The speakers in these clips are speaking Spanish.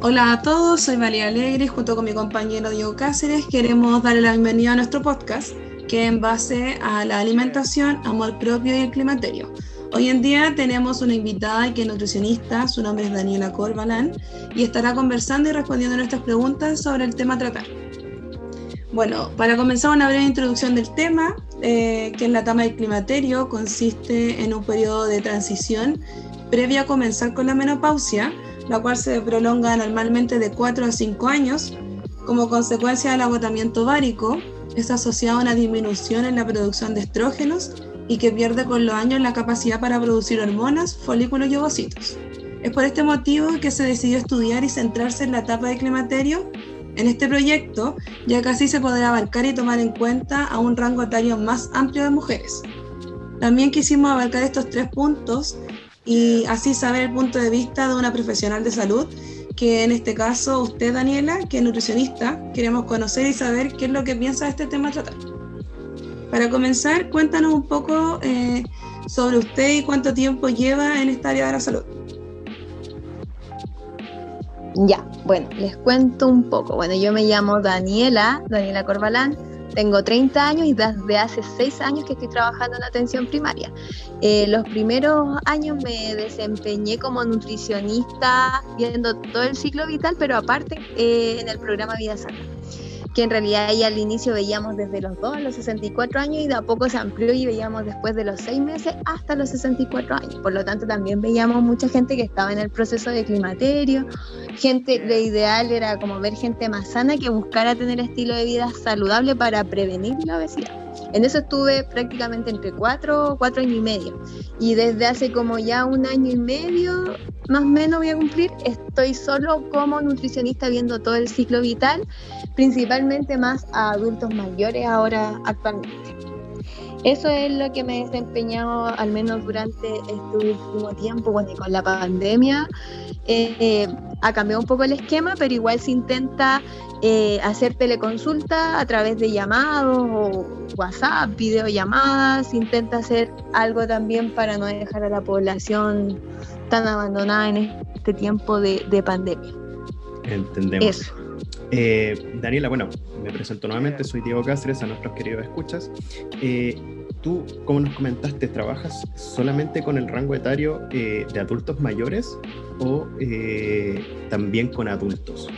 Hola a todos, soy María Alegre junto con mi compañero Diego Cáceres queremos darle la bienvenida a nuestro podcast que en base a la alimentación, amor propio y el climaterio. Hoy en día tenemos una invitada que nutricionista, su nombre es Daniela Corbalán y estará conversando y respondiendo nuestras preguntas sobre el tema tratar. Bueno, para comenzar una breve introducción del tema, eh, que es la etapa del climaterio, consiste en un periodo de transición previo a comenzar con la menopausia, la cual se prolonga normalmente de 4 a 5 años. Como consecuencia del agotamiento ovárico, es asociada a una disminución en la producción de estrógenos y que pierde con los años la capacidad para producir hormonas, folículos y ovocitos. Es por este motivo que se decidió estudiar y centrarse en la etapa de climaterio en este proyecto, ya así se podrá abarcar y tomar en cuenta a un rango etario más amplio de mujeres. También quisimos abarcar estos tres puntos y así saber el punto de vista de una profesional de salud, que en este caso usted, Daniela, que es nutricionista, queremos conocer y saber qué es lo que piensa de este tema a. Para comenzar, cuéntanos un poco eh, sobre usted y cuánto tiempo lleva en esta área de la salud. Ya, bueno, les cuento un poco. Bueno, yo me llamo Daniela, Daniela Corbalán, tengo 30 años y desde hace 6 años que estoy trabajando en atención primaria. Eh, los primeros años me desempeñé como nutricionista viendo todo el ciclo vital, pero aparte eh, en el programa Vida Sana que en realidad ahí al inicio veíamos desde los 2 a los 64 años y de a poco se amplió y veíamos después de los 6 meses hasta los 64 años. Por lo tanto, también veíamos mucha gente que estaba en el proceso de climaterio, gente, lo ideal era como ver gente más sana que buscara tener estilo de vida saludable para prevenir la obesidad. En eso estuve prácticamente entre cuatro, cuatro años y medio. Y desde hace como ya un año y medio, más o menos voy a cumplir, estoy solo como nutricionista viendo todo el ciclo vital, principalmente más a adultos mayores ahora actualmente. Eso es lo que me he desempeñado al menos durante este último tiempo, bueno, con la pandemia. Eh, ha cambiado un poco el esquema, pero igual se intenta eh, hacer teleconsulta a través de llamados o WhatsApp, videollamadas, se intenta hacer algo también para no dejar a la población tan abandonada en este tiempo de, pandemia. Entendemos. Eso. Eh, Daniela, bueno, me presento nuevamente, soy Diego Cáceres, a nuestros queridos escuchas. Eh, tú, como nos comentaste, trabajas solamente con el rango etario de adultos mayores o también con adultos?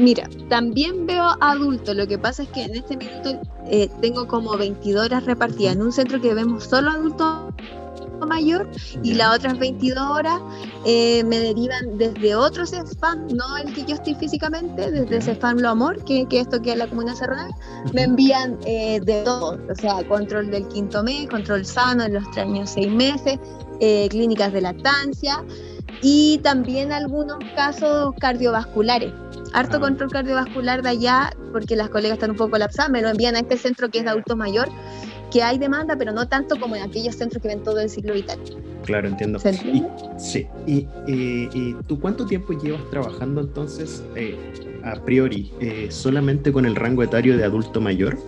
Mira, también veo adultos, lo que pasa es que en este minuto eh, tengo como 22 horas repartidas en un centro que vemos solo adultos mayor y las otras 22 horas eh, me derivan desde otros spam, no el que yo estoy físicamente, desde ese spam Lo Amor, que, que esto que es la Comuna Serrana, me envían eh, de todo, o sea, control del quinto mes, control sano en los tres años seis meses, clínicas de lactancia y también algunos casos cardiovasculares. Harto ah. control cardiovascular de allá, porque las colegas están un poco colapsadas, me lo envían a este centro que es de adulto mayor, que hay demanda, pero no tanto como en aquellos centros que ven todo el ciclo vital. Claro, entiendo. Y, sí, y, tú cuánto tiempo llevas trabajando entonces, eh, a priori, eh, solamente con el rango etario de adulto mayor?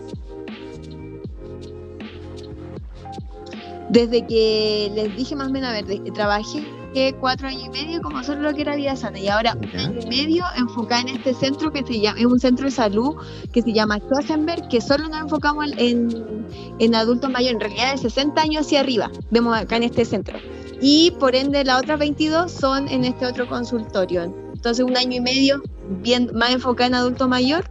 Desde que les dije más o menos, a ver, trabajé cuatro años y medio como solo lo que era vida sana y ahora un año y medio enfocada en este centro que se llama, es un centro de salud que se llama Schwarzenberg, que solo nos enfocamos en, en adultos mayores, en realidad de 60 años hacia arriba, vemos acá en este centro. Y por ende las otras 22 son en este otro consultorio. Entonces un año y medio bien, más enfocada en adulto mayor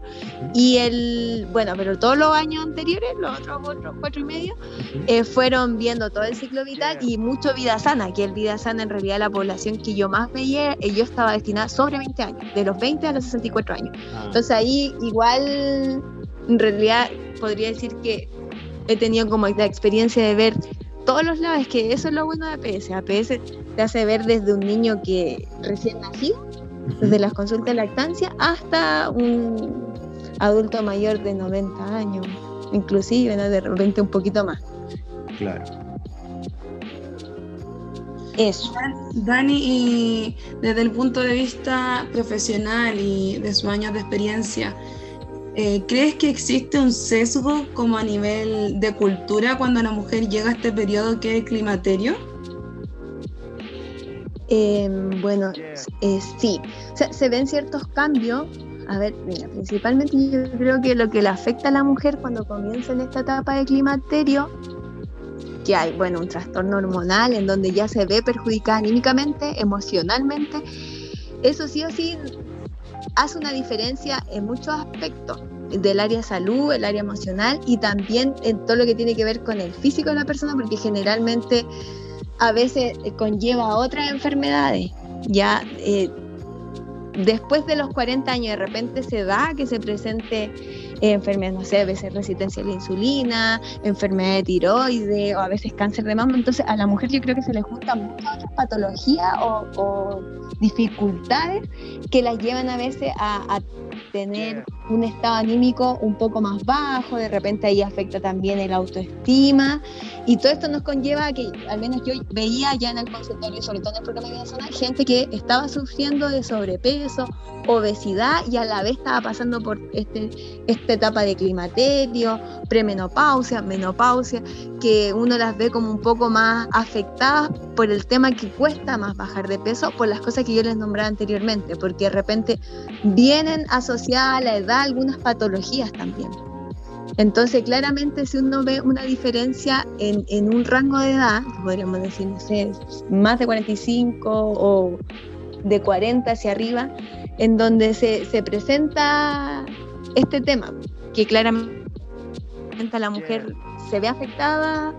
y el, bueno, pero todos los años anteriores, los otros, otros cuatro y medio, eh, fueron viendo todo el ciclo vital y mucho vida sana, que el vida sana en realidad la población que yo más veía, eh, yo estaba destinada sobre 20 años, de los 20 a los 64 años. Ah. Entonces ahí igual, en realidad podría decir que he tenido como la experiencia de ver todos los lados, es que eso es lo bueno de APS. APS te hace ver desde un niño que recién nacido desde las consultas de lactancia hasta un adulto mayor de 90 años, inclusive, de repente un poquito más. Claro. Eso. Dani, y desde el punto de vista profesional y de sus años de experiencia, eh, ¿crees que existe un sesgo como a nivel de cultura cuando una mujer llega a este periodo que es el climaterio? Em, bueno, eh, sí, se ven ciertos cambios. A ver, mira, principalmente yo creo que lo que le afecta a la mujer cuando comienza en esta etapa de climaterio, que hay, bueno, un trastorno hormonal en donde ya se ve perjudicada anímicamente, emocionalmente, eso sí o sí hace una diferencia en muchos aspectos del área salud, el área emocional y también en todo lo que tiene que ver con el físico de la persona, porque generalmente a veces conlleva otras enfermedades. Ya eh, después de los 40 años de repente se da que se presente enfermedades, no sé, a veces resistencia a la insulina, enfermedad de tiroides o a veces cáncer de mama. Entonces a la mujer yo creo que se le juntan muchas patologías o, dificultades que las llevan a veces a, tener un estado anímico un poco más bajo, de repente ahí afecta también el autoestima. Y todo esto nos conlleva a que al menos yo veía ya en el consultorio, sobre todo en el programa de vida gente que estaba sufriendo de sobrepeso, obesidad y a la vez estaba pasando por este, esta etapa de climaterio, premenopausia, menopausia, que uno las ve como un poco más afectadas por el tema que cuesta más bajar de peso, por las cosas que yo les nombraba anteriormente, porque de repente vienen asociadas a la edad algunas patologías también. Entonces, claramente, si uno ve una diferencia en, en un rango de edad, podríamos decir, no sé, más de 45 o de 40 hacia arriba, en donde se, se presenta este tema, que claramente la mujer se ve afectada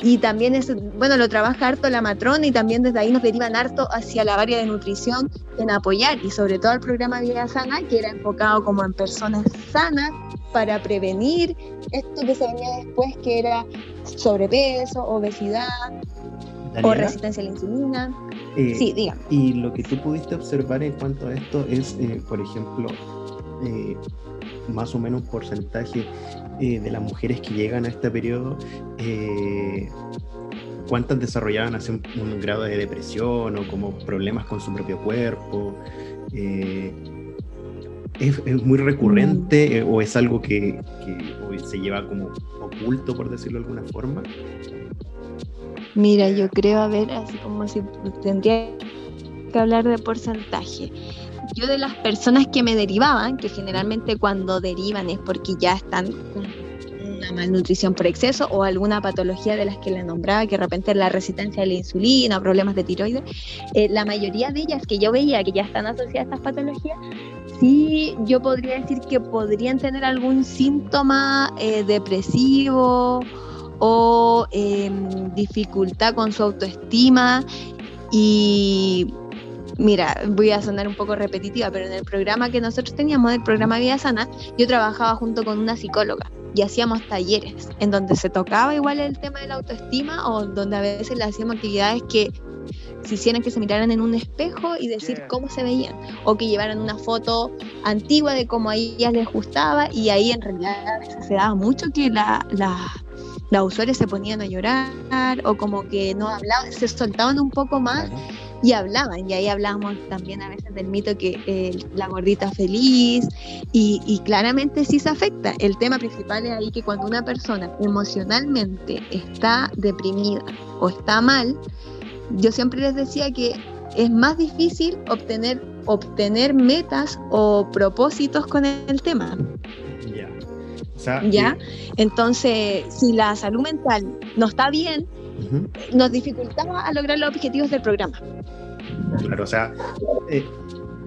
y también es, bueno, lo trabaja harto la matrona y también desde ahí nos derivan harto hacia la área de nutrición en apoyar y sobre todo el programa Vida Sana, que era enfocado como en personas sanas para prevenir esto que se venía después, que era sobrepeso, obesidad o resistencia a la insulina. Eh, sí, dígame. Y lo que tú pudiste observar en cuanto a esto es, eh, por ejemplo, eh, más o menos un porcentaje eh, de las mujeres que llegan a este periodo, eh, cuántas desarrollaban así un, grado de depresión o como problemas con su propio cuerpo. Eh, es, muy recurrente o es algo que, que se lleva como oculto, por decirlo de alguna forma? Mira, yo creo, a ver, así como si tendría que hablar de porcentaje yo de las personas que me derivaban, que generalmente cuando derivan es porque ya están con una malnutrición por exceso o alguna patología de las que le nombraba, que de repente es la resistencia a la insulina o problemas de tiroides, eh, la mayoría de ellas que yo veía que ya están asociadas a estas patologías, sí yo podría decir que podrían tener algún síntoma eh, depresivo o em, dificultad con su autoestima y Mira, voy a sonar un poco repetitiva, pero en el programa que nosotros teníamos, el programa Vida Sana, yo trabajaba junto con una psicóloga y hacíamos talleres en donde se tocaba igual el tema de la autoestima o donde a veces le hacíamos actividades que se hicieran que se miraran en un espejo y decir cómo se veían, o que llevaran una foto antigua de cómo a ellas les gustaba, y ahí en realidad a veces se daba mucho que la, la, las usuarias se ponían a llorar, o como que no hablaban, se soltaban un poco más y hablaban, y ahí hablábamos también a veces del mito que eh, la gordita feliz, y, claramente sí se afecta. El tema principal es ahí que cuando una persona emocionalmente está deprimida o está mal, yo siempre les decía que es más difícil obtener, obtener metas o propósitos con el tema. ¿Ya? Entonces, si la salud mental no está bien, nos dificultamos a lograr los objetivos del programa. Claro, o sea, eh,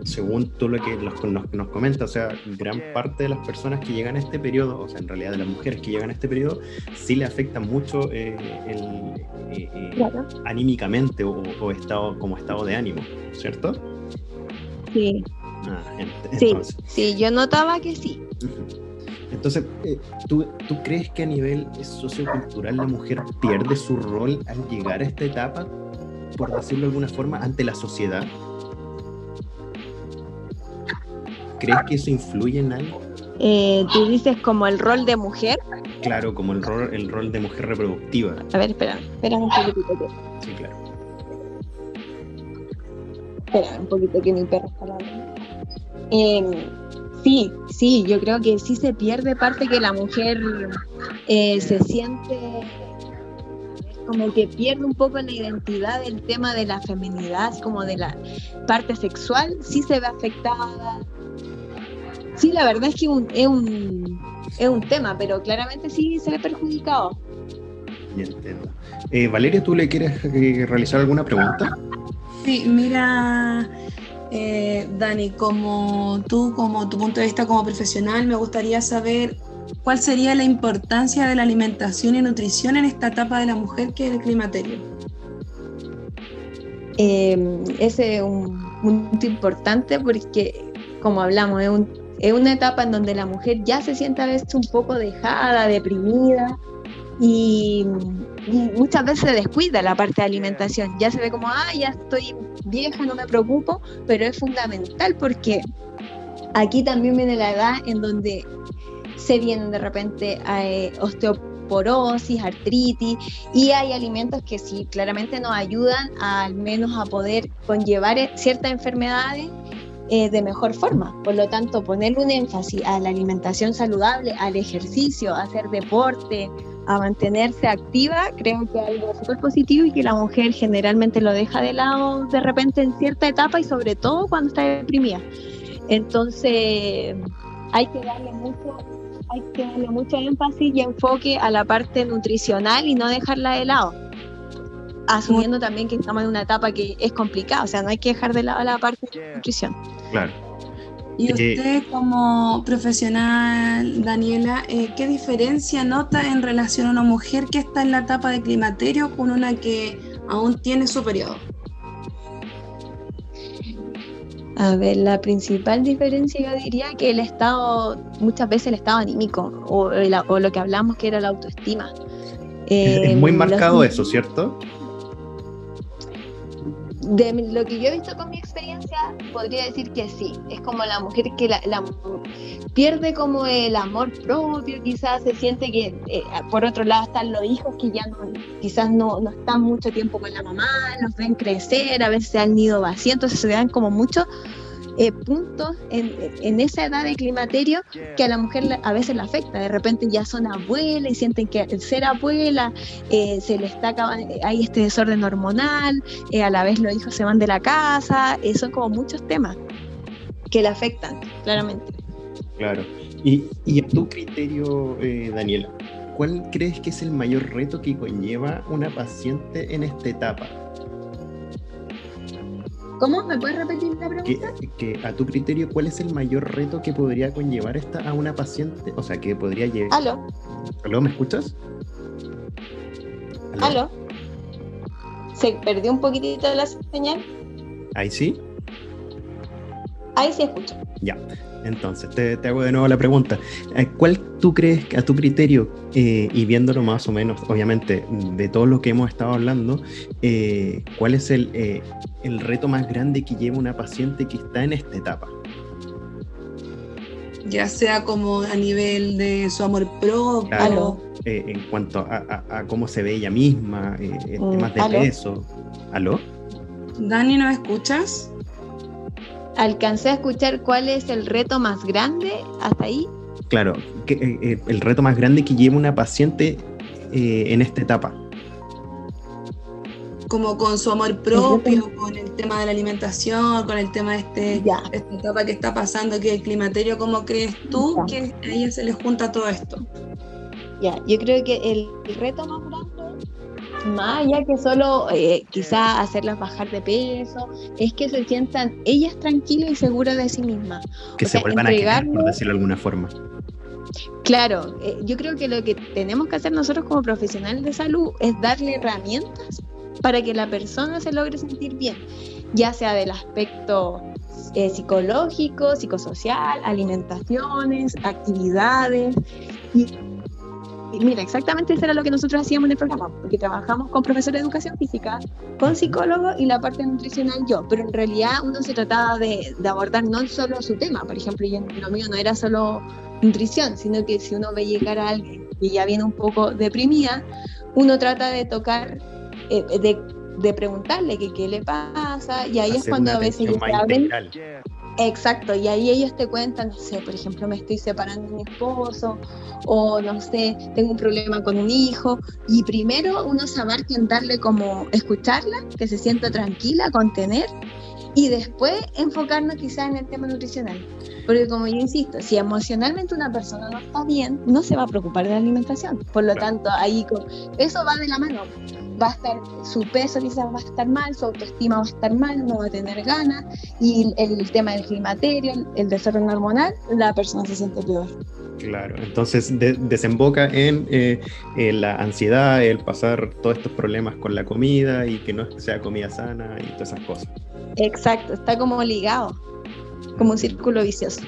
según tú lo que nos, nos comentas, o sea, gran parte de las personas que llegan a este periodo, o sea, en realidad de las mujeres que llegan a este periodo, sí le afecta mucho eh, eh, anímicamente o, estado, como estado de ánimo, ¿cierto? Sí. Ah, sí, sí, yo notaba que sí. Entonces, eh, ¿tú, ¿tú, crees que a nivel sociocultural la mujer pierde su rol al llegar a esta etapa, por decirlo de alguna forma, ante la sociedad? ¿Crees que eso influye en algo? Eh, ¿Tú dices como el rol de mujer? Claro, como el rol, el rol de mujer reproductiva. A ver, espera, espera un poquitito. Sí, claro. Espera un poquito que mi perro está hablando. Eh, Sí, sí, yo creo que sí se pierde parte que la mujer eh, se siente como que pierde un poco la identidad del tema de la feminidad, como de la parte sexual, sí se ve afectada. Sí, la verdad es que es, un, es un tema, pero claramente sí se ve perjudicado. entiendo. Eh, Valeria, ¿tú le quieres eh, realizar alguna pregunta? Sí, mira, eh, Dani, como tú, como tu punto de vista como profesional, me gustaría saber cuál sería la importancia de la alimentación y nutrición en esta etapa de la mujer que es el climaterio. Eh, ese es un punto importante porque, como hablamos, es, es una etapa en donde la mujer ya se siente a veces un poco dejada, deprimida y muchas veces se descuida la parte de alimentación. Ya se ve como, ah, ya estoy vieja, no me preocupo, pero es fundamental porque aquí también viene la edad en donde se vienen de repente eh, osteoporosis, artritis y hay alimentos que sí claramente nos ayudan al menos a poder conllevar eh, ciertas enfermedades eh, de mejor forma. Por lo tanto, poner un énfasis a la alimentación saludable, al ejercicio, a hacer deporte, a mantenerse activa, creo que es algo súper positivo y que la mujer generalmente lo deja de lado de repente en cierta etapa y sobre todo cuando está deprimida. Entonces hay que darle mucho, hay que darle mucho énfasis y enfoque a la parte nutricional y no dejarla de lado. Asumiendo también que estamos en una etapa que es complicada, o sea, no hay que dejar de lado la parte de nutrición. Claro. Y eh, usted como profesional, Daniela, eh, ¿qué diferencia nota en relación a una mujer que está en la etapa de climaterio con una que aún tiene su periodo? A ver, la principal diferencia yo diría que el estado, muchas veces el estado anímico o, lo que hablamos que era la autoestima. es, muy marcado eso, ¿cierto? De lo que yo he visto con mi experiencia, podría decir que sí. Es como la mujer que la, pierde como el amor propio, quizás se siente que eh, por otro lado están los hijos que ya no, quizás no, no, están mucho tiempo con la mamá, los ven crecer, a veces han ido vacío, entonces se dan como mucho eh, puntos en, esa edad de climaterio que a la mujer a veces le afecta. De repente ya son abuelas y sienten que al ser abuela eh, se le está hay este desorden hormonal, eh, a la vez los hijos se van de la casa, son como muchos temas que le afectan, claramente. Claro. Y, y a tu criterio, Daniela, ¿cuál crees que es el mayor reto que conlleva una paciente en esta etapa? ¿Cómo? ¿Me puedes repetir la pregunta? Que, a tu criterio, ¿cuál es el mayor reto que podría conllevar esta a una paciente? O sea, que podría llevar. ¿Aló? ¿Aló? ¿Me escuchas? ¿Aló? ¿Se perdió un poquitito la señal? ¿Ahí sí? Ahí sí escucho. Ya. Entonces, te, hago de nuevo la pregunta. Eh, ¿Cuál tú crees, a tu criterio, eh, y viéndolo más o menos, obviamente, de todo lo que hemos estado hablando, eh, cuál es el, el reto más grande que lleva una paciente que está en esta etapa? Ya sea como a nivel de su amor propio. en cuanto a, cómo se ve ella misma, mm, temas de peso. ¿Aló? Dani, ¿no escuchas? Alcancé a escuchar cuál es el reto más grande hasta ahí. Claro, que, eh, eh, el reto más grande que lleva una paciente eh, en esta etapa. Como con su amor propio, con el tema de la alimentación, con el tema de este, esta etapa que está pasando, que el climaterio, ¿cómo crees tú que a ella se le junta todo esto? Ya, yo creo que el reto más grande más allá que solo eh, quizás hacerlas bajar de peso, es que se sientan ellas tranquilas y seguras de sí mismas. Que se vuelvan a querer, por decirlo de alguna forma. Claro, eh, yo creo que lo que tenemos que hacer nosotros como profesionales de salud es darle herramientas para que la persona se logre sentir bien, ya sea del aspecto eh, psicológico, psicosocial, alimentaciones, actividades. Y mira, exactamente eso era lo que nosotros hacíamos en el programa, porque trabajamos con profesores de educación física, con psicólogos y la parte nutricional yo, pero en realidad uno se trataba de, abordar no solo su tema, por ejemplo, yo, lo mío no era solo nutrición, sino que si uno ve llegar a alguien y ya viene un poco deprimida, uno trata de tocar, eh, de, de, preguntarle qué le pasa, y ahí es cuando a veces se abren. Exacto, y ahí ellos te cuentan, no sé, por ejemplo, me estoy separando de mi esposo, o no sé, tengo un problema con un hijo, y primero uno se abarca en darle como escucharla, que se sienta tranquila, contener, y después enfocarnos quizás en el tema nutricional. Porque como yo insisto, si emocionalmente una persona no está bien, no se va a preocupar de la alimentación. Por lo tanto, ahí eso va de la mano va a estar, su peso quizás va a estar mal, su autoestima va a estar mal, no va a tener ganas, y el, tema del climaterio, el desorden hormonal, la persona se siente peor. Claro, entonces desemboca en, eh, la ansiedad, el pasar todos estos problemas con la comida y que no sea comida sana y todas esas cosas. Exacto, está como ligado, como un círculo vicioso.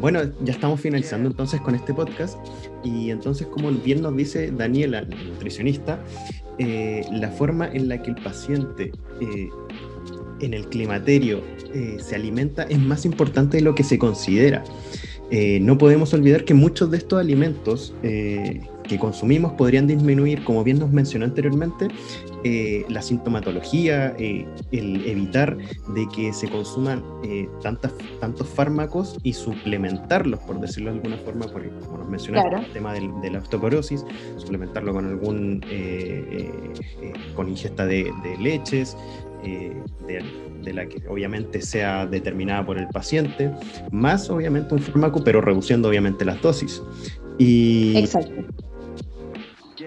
Bueno, ya estamos finalizando entonces con este podcast y entonces como bien nos dice Daniela, nutricionista, eh, la forma en la que el paciente eh, en el climaterio eh, se alimenta es más importante de lo que se considera. no podemos olvidar que muchos de estos alimentos que consumimos podrían disminuir, como bien nos mencionó anteriormente, eh, la sintomatología, eh, el evitar de que se consuman eh, tantas, tantos fármacos y suplementarlos, por decirlo de alguna forma, porque como nos mencionaste, el tema de la osteoporosis, suplementarlo con algún, con ingesta de, leches, de, de la que obviamente sea determinada por el paciente, más obviamente un fármaco, pero reduciendo obviamente las dosis. Y, Exacto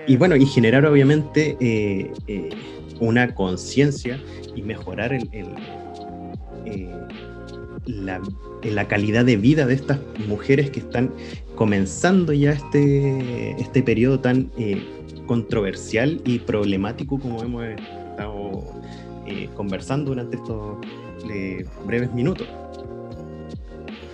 y bueno, y generar obviamente eh, eh, una conciencia y mejorar el, eh, la, calidad de vida de estas mujeres que están comenzando ya este, este periodo tan controversial y problemático como hemos estado conversando durante estos breves minutos.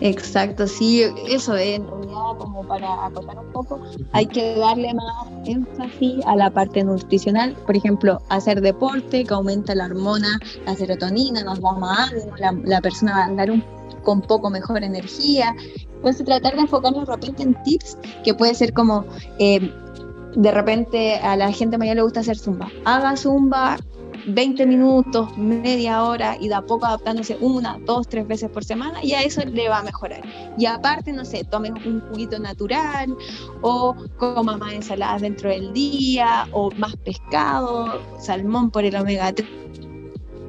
Exacto, sí, eso es, en realidad, como para acotar un poco, hay que darle más énfasis a la parte nutricional, por ejemplo, hacer deporte que aumenta la hormona, la serotonina, nos da más ánimo, la, persona va a andar un, con poco mejor energía. Entonces, tratar de enfocarnos de repente en tips que puede ser como. Eh, de repente a la gente mayor le gusta hacer zumba. Haga zumba 20 minutos, media hora y de a poco adaptándose una, dos, tres veces por semana, y a eso le va a mejorar. Y aparte, no sé, tome un juguito natural o coma más ensaladas dentro del día o más pescado, salmón por el omega 3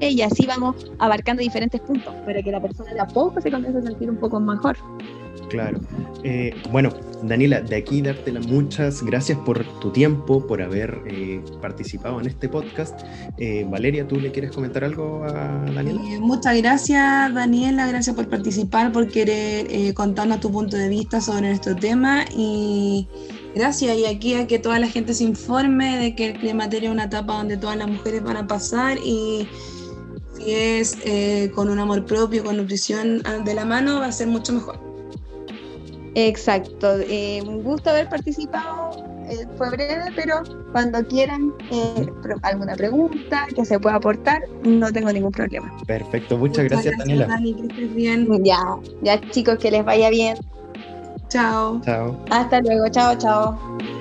y así vamos abarcando diferentes puntos para que la persona de a poco se comience a sentir un poco mejor. Claro. Eh, bueno, Daniela, de aquí darte las muchas gracias por tu tiempo, por haber eh, participado en este podcast. Eh, Valeria, ¿tú le quieres comentar algo a Daniela? muchas gracias, Daniela, gracias por participar, por querer contarnos tu punto de vista sobre nuestro tema y gracias. Y aquí a que toda la gente se informe de que el climaterio es una etapa donde todas las mujeres van a pasar y si es con un amor propio, con nutrición de la mano, va a ser mucho mejor. Exacto, eh, un gusto haber participado, eh, fue breve, pero cuando quieran eh, alguna pregunta que se pueda aportar, no tengo ningún problema. Perfecto, muchas, gracias, Daniela. Dani, que estés bien. Ya, ya chicos, que les vaya bien. Chao. Chao. Hasta luego, chao, chao.